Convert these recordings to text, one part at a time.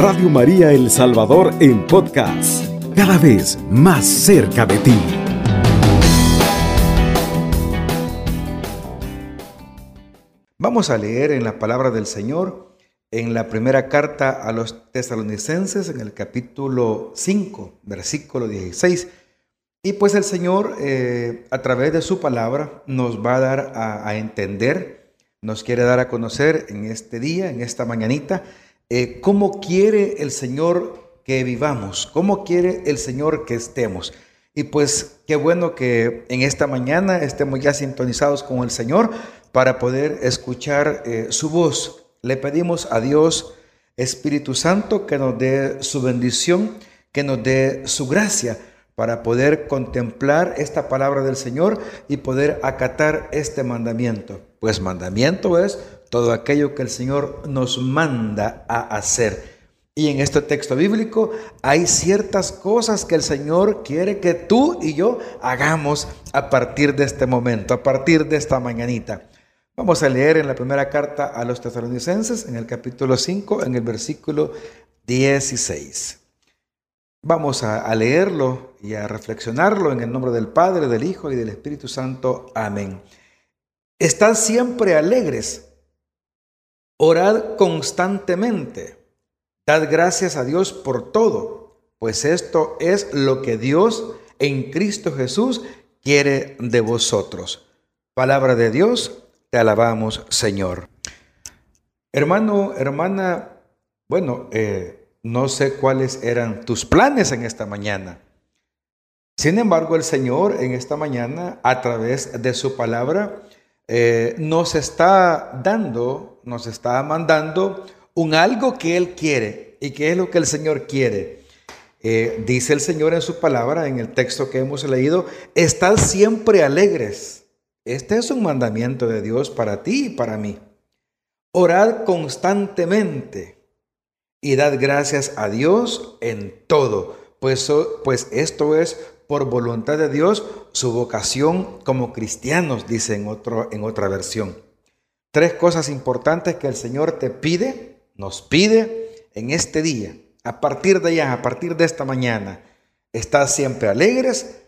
Radio María El Salvador en podcast, cada vez más cerca de ti. Vamos a leer en la palabra del Señor en la primera carta a los tesalonicenses en el capítulo 5, versículo 16. Y pues el Señor eh, a través de su palabra nos va a dar a, entender, nos quiere dar a conocer en este día, en esta mañanita, eh, cómo quiere el Señor que vivamos, cómo quiere el Señor que estemos. Y pues qué bueno que en esta mañana estemos ya sintonizados con el Señor para poder escuchar eh, su voz. Le pedimos a Dios, Espíritu Santo, que nos dé su bendición, que nos dé su gracia para poder contemplar esta palabra del Señor y poder acatar este mandamiento. Pues mandamiento es todo aquello que el Señor nos manda a hacer. Y en este texto bíblico hay ciertas cosas que el Señor quiere que tú y yo hagamos a partir de este momento, a partir de esta mañanita. Vamos a leer en la primera carta a los tesalonicenses, en el capítulo 5, en el versículo 16. Vamos a, leerlo y a reflexionarlo en el nombre del Padre, del Hijo y del Espíritu Santo. Amén. Estad siempre alegres. Orad constantemente. Dad gracias a Dios por todo, pues esto es lo que Dios en Cristo Jesús quiere de vosotros. Palabra de Dios, te alabamos, Señor. Hermano, hermana, bueno, eh, no sé cuáles eran tus planes en esta mañana. Sin embargo, el Señor en esta mañana, a través de su palabra, eh, nos está dando, nos está mandando un algo que Él quiere. ¿Y qué es lo que el Señor quiere? Eh, dice el Señor en su palabra, en el texto que hemos leído, estad siempre alegres. Este es un mandamiento de Dios para ti y para mí. Orad constantemente y dad gracias a Dios en todo, pues, pues esto es por voluntad de Dios su vocación como cristianos, dice en, otro, en otra versión. Tres cosas importantes que el Señor te pide, nos pide en este día, a partir de allá, a partir de esta mañana. Estad siempre alegres,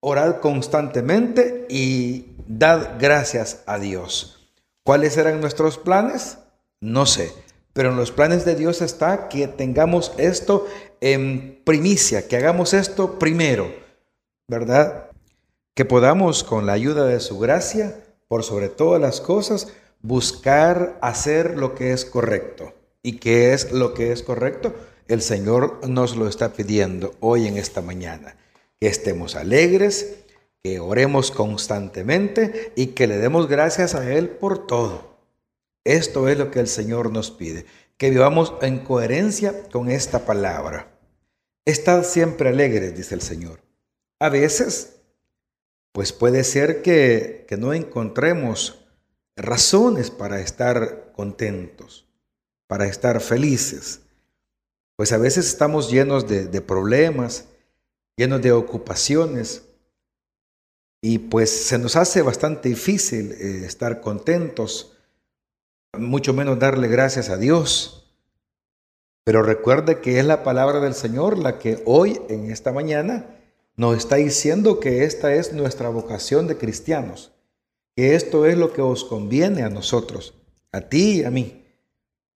orad constantemente y dad gracias a Dios. ¿Cuáles eran nuestros planes? No sé pero en los planes de Dios está que tengamos esto en primicia, que hagamos esto primero, ¿verdad? Que podamos con la ayuda de su gracia, por sobre todas las cosas, buscar hacer lo que es correcto. ¿Y qué es lo que es correcto? El Señor nos lo está pidiendo hoy en esta mañana. Que estemos alegres, que oremos constantemente y que le demos gracias a Él por todo. Esto es lo que el Señor nos pide, que vivamos en coherencia con esta palabra. Estad siempre alegres, dice el Señor. A veces, pues puede ser que, no encontremos razones para estar contentos, para estar felices. Pues a veces estamos llenos de, problemas, llenos de ocupaciones, y pues se nos hace bastante difícil eh, estar contentos mucho menos darle gracias a Dios. Pero recuerde que es la palabra del Señor la que hoy, en esta mañana, nos está diciendo que esta es nuestra vocación de cristianos, que esto es lo que os conviene a nosotros, a ti y a mí,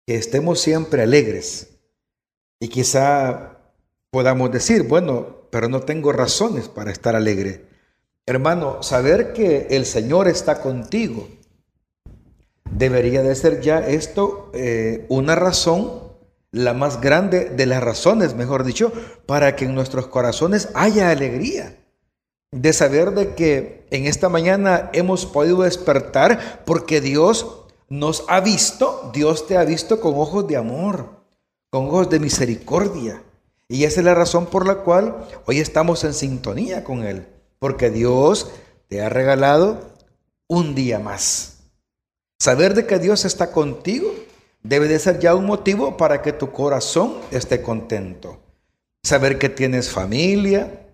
que estemos siempre alegres. Y quizá podamos decir, bueno, pero no tengo razones para estar alegre. Hermano, saber que el Señor está contigo, debería de ser ya esto eh, una razón, la más grande de las razones, mejor dicho, para que en nuestros corazones haya alegría. De saber de que en esta mañana hemos podido despertar porque Dios nos ha visto, Dios te ha visto con ojos de amor, con ojos de misericordia. Y esa es la razón por la cual hoy estamos en sintonía con Él, porque Dios te ha regalado un día más. Saber de que Dios está contigo debe de ser ya un motivo para que tu corazón esté contento. Saber que tienes familia,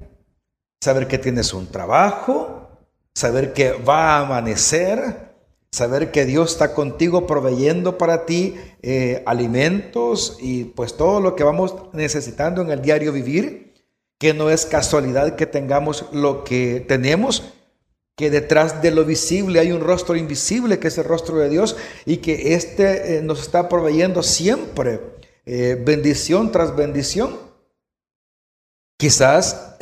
saber que tienes un trabajo, saber que va a amanecer, saber que Dios está contigo proveyendo para ti eh, alimentos y pues todo lo que vamos necesitando en el diario vivir, que no es casualidad que tengamos lo que tenemos, que detrás de lo visible hay un rostro invisible que es el rostro de Dios y que éste eh, nos está proveyendo siempre eh, bendición tras bendición. Quizás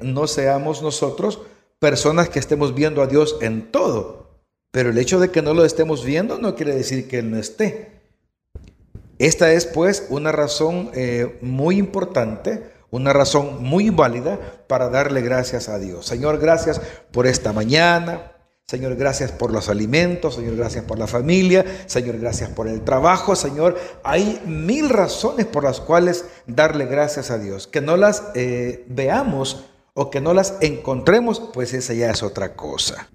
no seamos nosotros personas que estemos viendo a Dios en todo, pero el hecho de que no lo estemos viendo no quiere decir que Él no esté. Esta es pues una razón eh, muy importante, una razón muy válida para darle gracias a Dios. Señor, gracias por esta mañana. Señor, gracias por los alimentos. Señor, gracias por la familia. Señor, gracias por el trabajo. Señor, hay mil razones por las cuales darle gracias a Dios. Que no las eh, veamos o que no las encontremos, pues esa ya es otra cosa.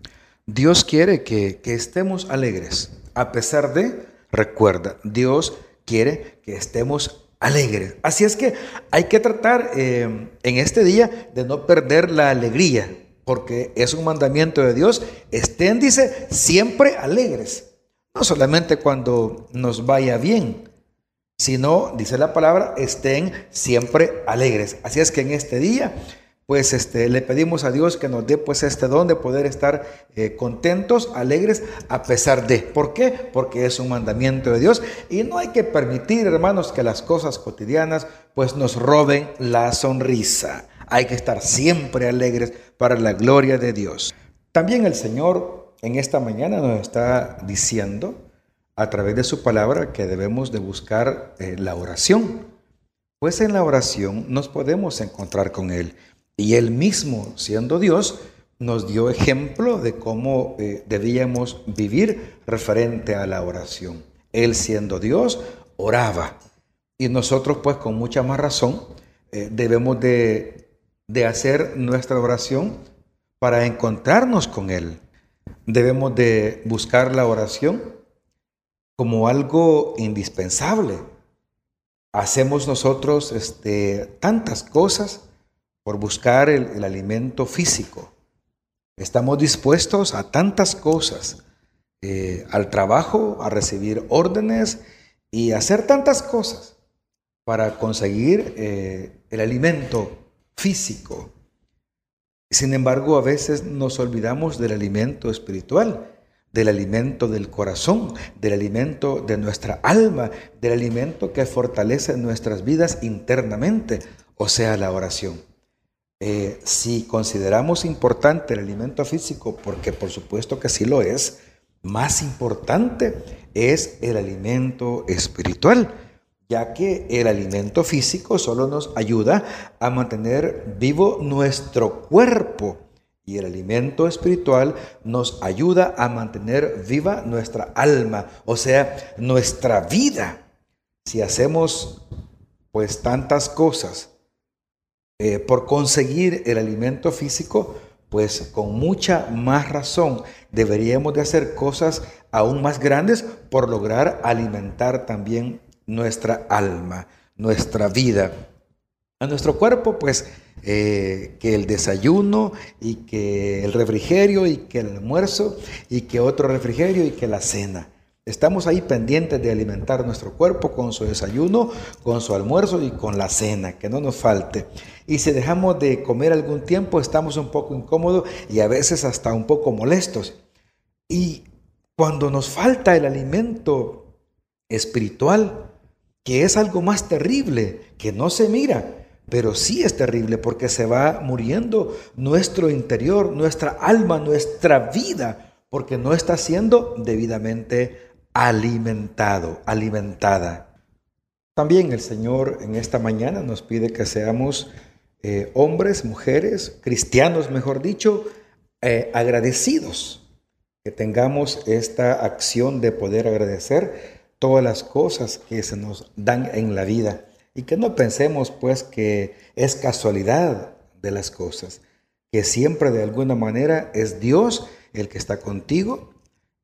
Dios quiere que, estemos alegres, a pesar de, recuerda, Dios quiere que estemos alegres. Así es que hay que tratar eh, en este día de no perder la alegría, porque es un mandamiento de Dios. Estén, dice, siempre alegres. No solamente cuando nos vaya bien, sino, dice la palabra, estén siempre alegres. Así es que en este día pues este, le pedimos a Dios que nos dé pues este don de poder estar eh, contentos, alegres, a pesar de. ¿Por qué? Porque es un mandamiento de Dios y no hay que permitir, hermanos, que las cosas cotidianas pues nos roben la sonrisa. Hay que estar siempre alegres para la gloria de Dios. También el Señor en esta mañana nos está diciendo a través de su palabra que debemos de buscar eh, la oración. Pues en la oración nos podemos encontrar con Él. Y él mismo, siendo Dios, nos dio ejemplo de cómo eh, debíamos vivir referente a la oración. Él siendo Dios, oraba. Y nosotros pues con mucha más razón eh, debemos de, de hacer nuestra oración para encontrarnos con Él. Debemos de buscar la oración como algo indispensable. Hacemos nosotros este, tantas cosas por buscar el, alimento físico. Estamos dispuestos a tantas cosas, eh, al trabajo, a recibir órdenes y hacer tantas cosas para conseguir eh, el alimento físico. Sin embargo, a veces nos olvidamos del alimento espiritual, del alimento del corazón, del alimento de nuestra alma, del alimento que fortalece nuestras vidas internamente, o sea, la oración. Eh, si consideramos importante el alimento físico, porque por supuesto que sí lo es, más importante es el alimento espiritual, ya que el alimento físico solo nos ayuda a mantener vivo nuestro cuerpo y el alimento espiritual nos ayuda a mantener viva nuestra alma, o sea, nuestra vida. Si hacemos pues tantas cosas eh, por conseguir el alimento físico, pues con mucha más razón deberíamos de hacer cosas aún más grandes por lograr alimentar también nuestra alma, nuestra vida. A nuestro cuerpo, pues eh, que el desayuno y que el refrigerio y que el almuerzo y que otro refrigerio y que la cena. Estamos ahí pendientes de alimentar nuestro cuerpo con su desayuno, con su almuerzo y con la cena, que no nos falte. Y si dejamos de comer algún tiempo, estamos un poco incómodos y a veces hasta un poco molestos. Y cuando nos falta el alimento espiritual, que es algo más terrible, que no se mira, pero sí es terrible porque se va muriendo nuestro interior, nuestra alma, nuestra vida, porque no está siendo debidamente alimentado, alimentada. También el Señor en esta mañana nos pide que seamos eh, hombres, mujeres, cristianos, mejor dicho, eh, agradecidos, que tengamos esta acción de poder agradecer todas las cosas que se nos dan en la vida y que no pensemos pues que es casualidad de las cosas, que siempre de alguna manera es Dios el que está contigo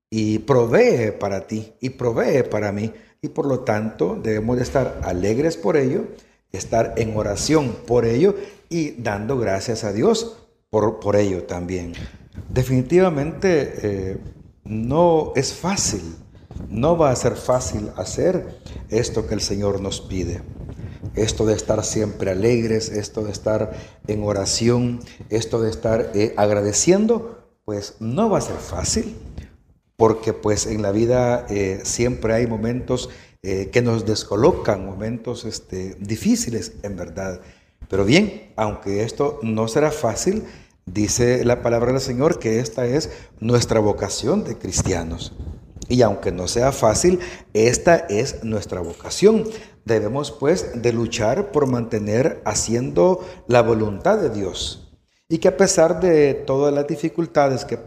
y provee para ti y provee para mí. Y por lo tanto debemos de estar alegres por ello, estar en oración por ello y dando gracias a Dios por, por ello también. Definitivamente, eh, no es fácil, no va a ser fácil hacer esto que el Señor nos pide. Esto de estar siempre alegres, esto de estar en oración, esto de estar eh, agradeciendo, pues no va a ser fácil, porque pues en la vida eh, siempre hay momentos eh, que nos descolocan, momentos este, difíciles en verdad. Pero bien, aunque esto no será fácil, dice la palabra del Señor que esta es nuestra vocación de cristianos. Y aunque no sea fácil, esta es nuestra vocación. Debemos pues de luchar por mantener haciendo la voluntad de Dios. Y que a pesar de todas las dificultades que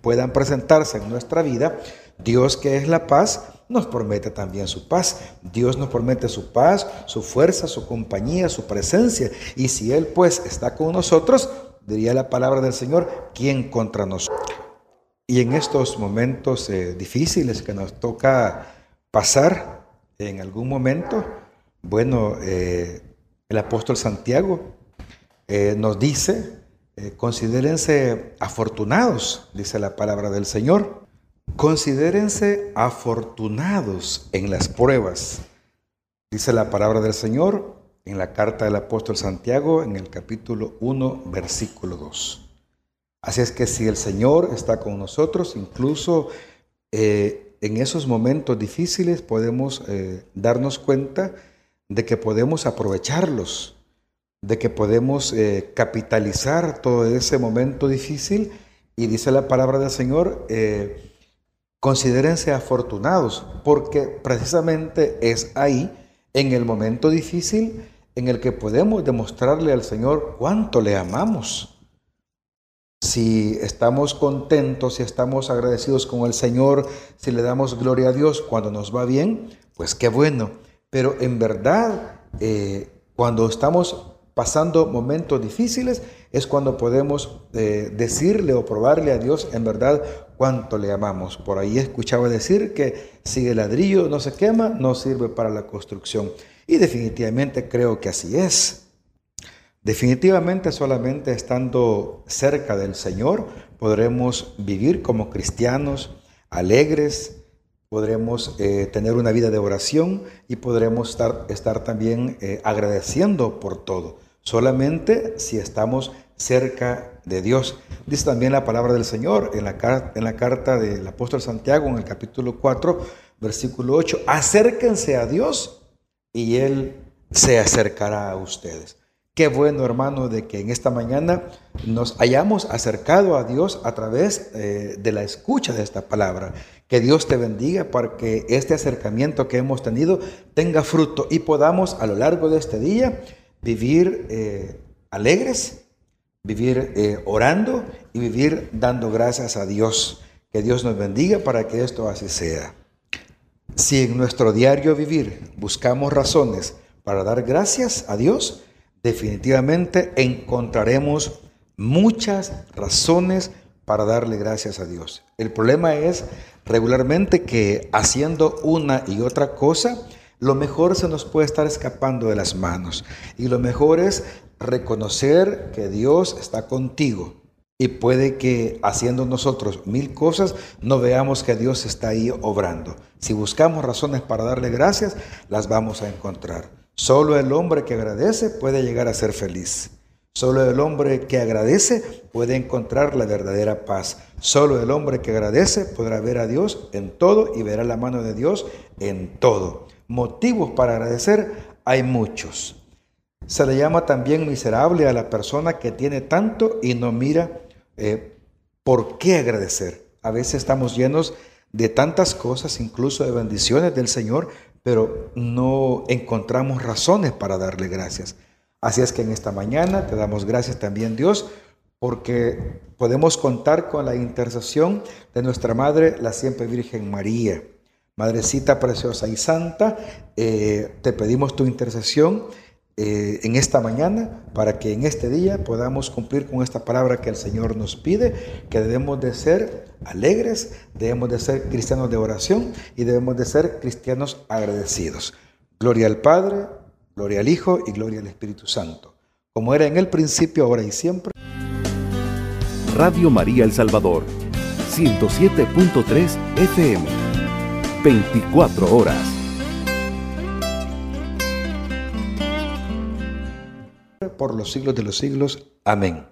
puedan presentarse en nuestra vida, Dios que es la paz, nos promete también su paz. Dios nos promete su paz, su fuerza, su compañía, su presencia. Y si Él pues está con nosotros, diría la palabra del Señor, ¿quién contra nosotros? Y en estos momentos eh, difíciles que nos toca pasar en algún momento, bueno, eh, el apóstol Santiago eh, nos dice, considérense afortunados, dice la palabra del Señor, considérense afortunados en las pruebas, dice la palabra del Señor en la carta del apóstol Santiago en el capítulo 1, versículo 2. Así es que si el Señor está con nosotros, incluso eh, en esos momentos difíciles podemos eh, darnos cuenta de que podemos aprovecharlos, de que podemos eh, capitalizar todo ese momento difícil. Y dice la palabra del Señor, considérense afortunados, porque precisamente es ahí, en el momento difícil, en el que podemos demostrarle al Señor cuánto le amamos si estamos contentos, si estamos agradecidos con el Señor, si le damos gloria a Dios cuando nos va bien, pues qué bueno. Pero en verdad, eh, cuando estamos pasando momentos difíciles, es cuando podemos eh, decirle o probarle a Dios en verdad cuánto le amamos. Por ahí escuchaba decir que si el ladrillo no se quema, no sirve para la construcción. Y definitivamente creo que así es. Definitivamente solamente estando cerca del Señor podremos vivir como cristianos alegres, podremos eh, tener una vida de oración y podremos estar, estar también eh, agradeciendo por todo. Solamente si estamos cerca de Dios. Dice también la palabra del Señor en la, carta del apóstol Santiago en el capítulo 4, versículo 8. Acérquense a Dios y Él se acercará a ustedes. Qué bueno, hermano, de que en esta mañana nos hayamos acercado a Dios a través eh, de la escucha de esta palabra. Que Dios te bendiga para que este acercamiento que hemos tenido tenga fruto y podamos a lo largo de este día vivir eh, alegres, vivir eh, orando y vivir dando gracias a Dios. Que Dios nos bendiga para que esto así sea. Si en nuestro diario vivir buscamos razones para dar gracias a Dios, definitivamente encontraremos muchas razones para darle gracias a Dios. El problema es regularmente que haciendo una y otra cosa, lo mejor se nos puede estar escapando de las manos. Y lo mejor es reconocer que Dios está contigo. Y puede que haciendo nosotros mil cosas no veamos que Dios está ahí obrando. Si buscamos razones para darle gracias, las vamos a encontrar. Solo el hombre que agradece puede llegar a ser feliz. Solo el hombre que agradece puede encontrar la verdadera paz. Solo el hombre que agradece podrá ver a Dios en todo y verá la mano de Dios en todo. Motivos para agradecer hay muchos. Se le llama también miserable a la persona que tiene tanto y no mira eh, por qué agradecer. A veces estamos llenos de tantas cosas, incluso de bendiciones del Señor, pero no encontramos razones para darle gracias. Así es que en esta mañana te damos gracias también Dios porque podemos contar con la intercesión de nuestra Madre, la siempre Virgen María. Madrecita preciosa y santa, eh, te pedimos tu intercesión eh, en esta mañana para que en este día podamos cumplir con esta palabra que el Señor nos pide, que debemos de ser alegres, debemos de ser cristianos de oración y debemos de ser cristianos agradecidos. Gloria al Padre, Gloria al Hijo y gloria al Espíritu Santo, como era en el principio, ahora y siempre. Radio María El Salvador, 107.3 FM, 24 horas. Por los siglos de los siglos. Amén.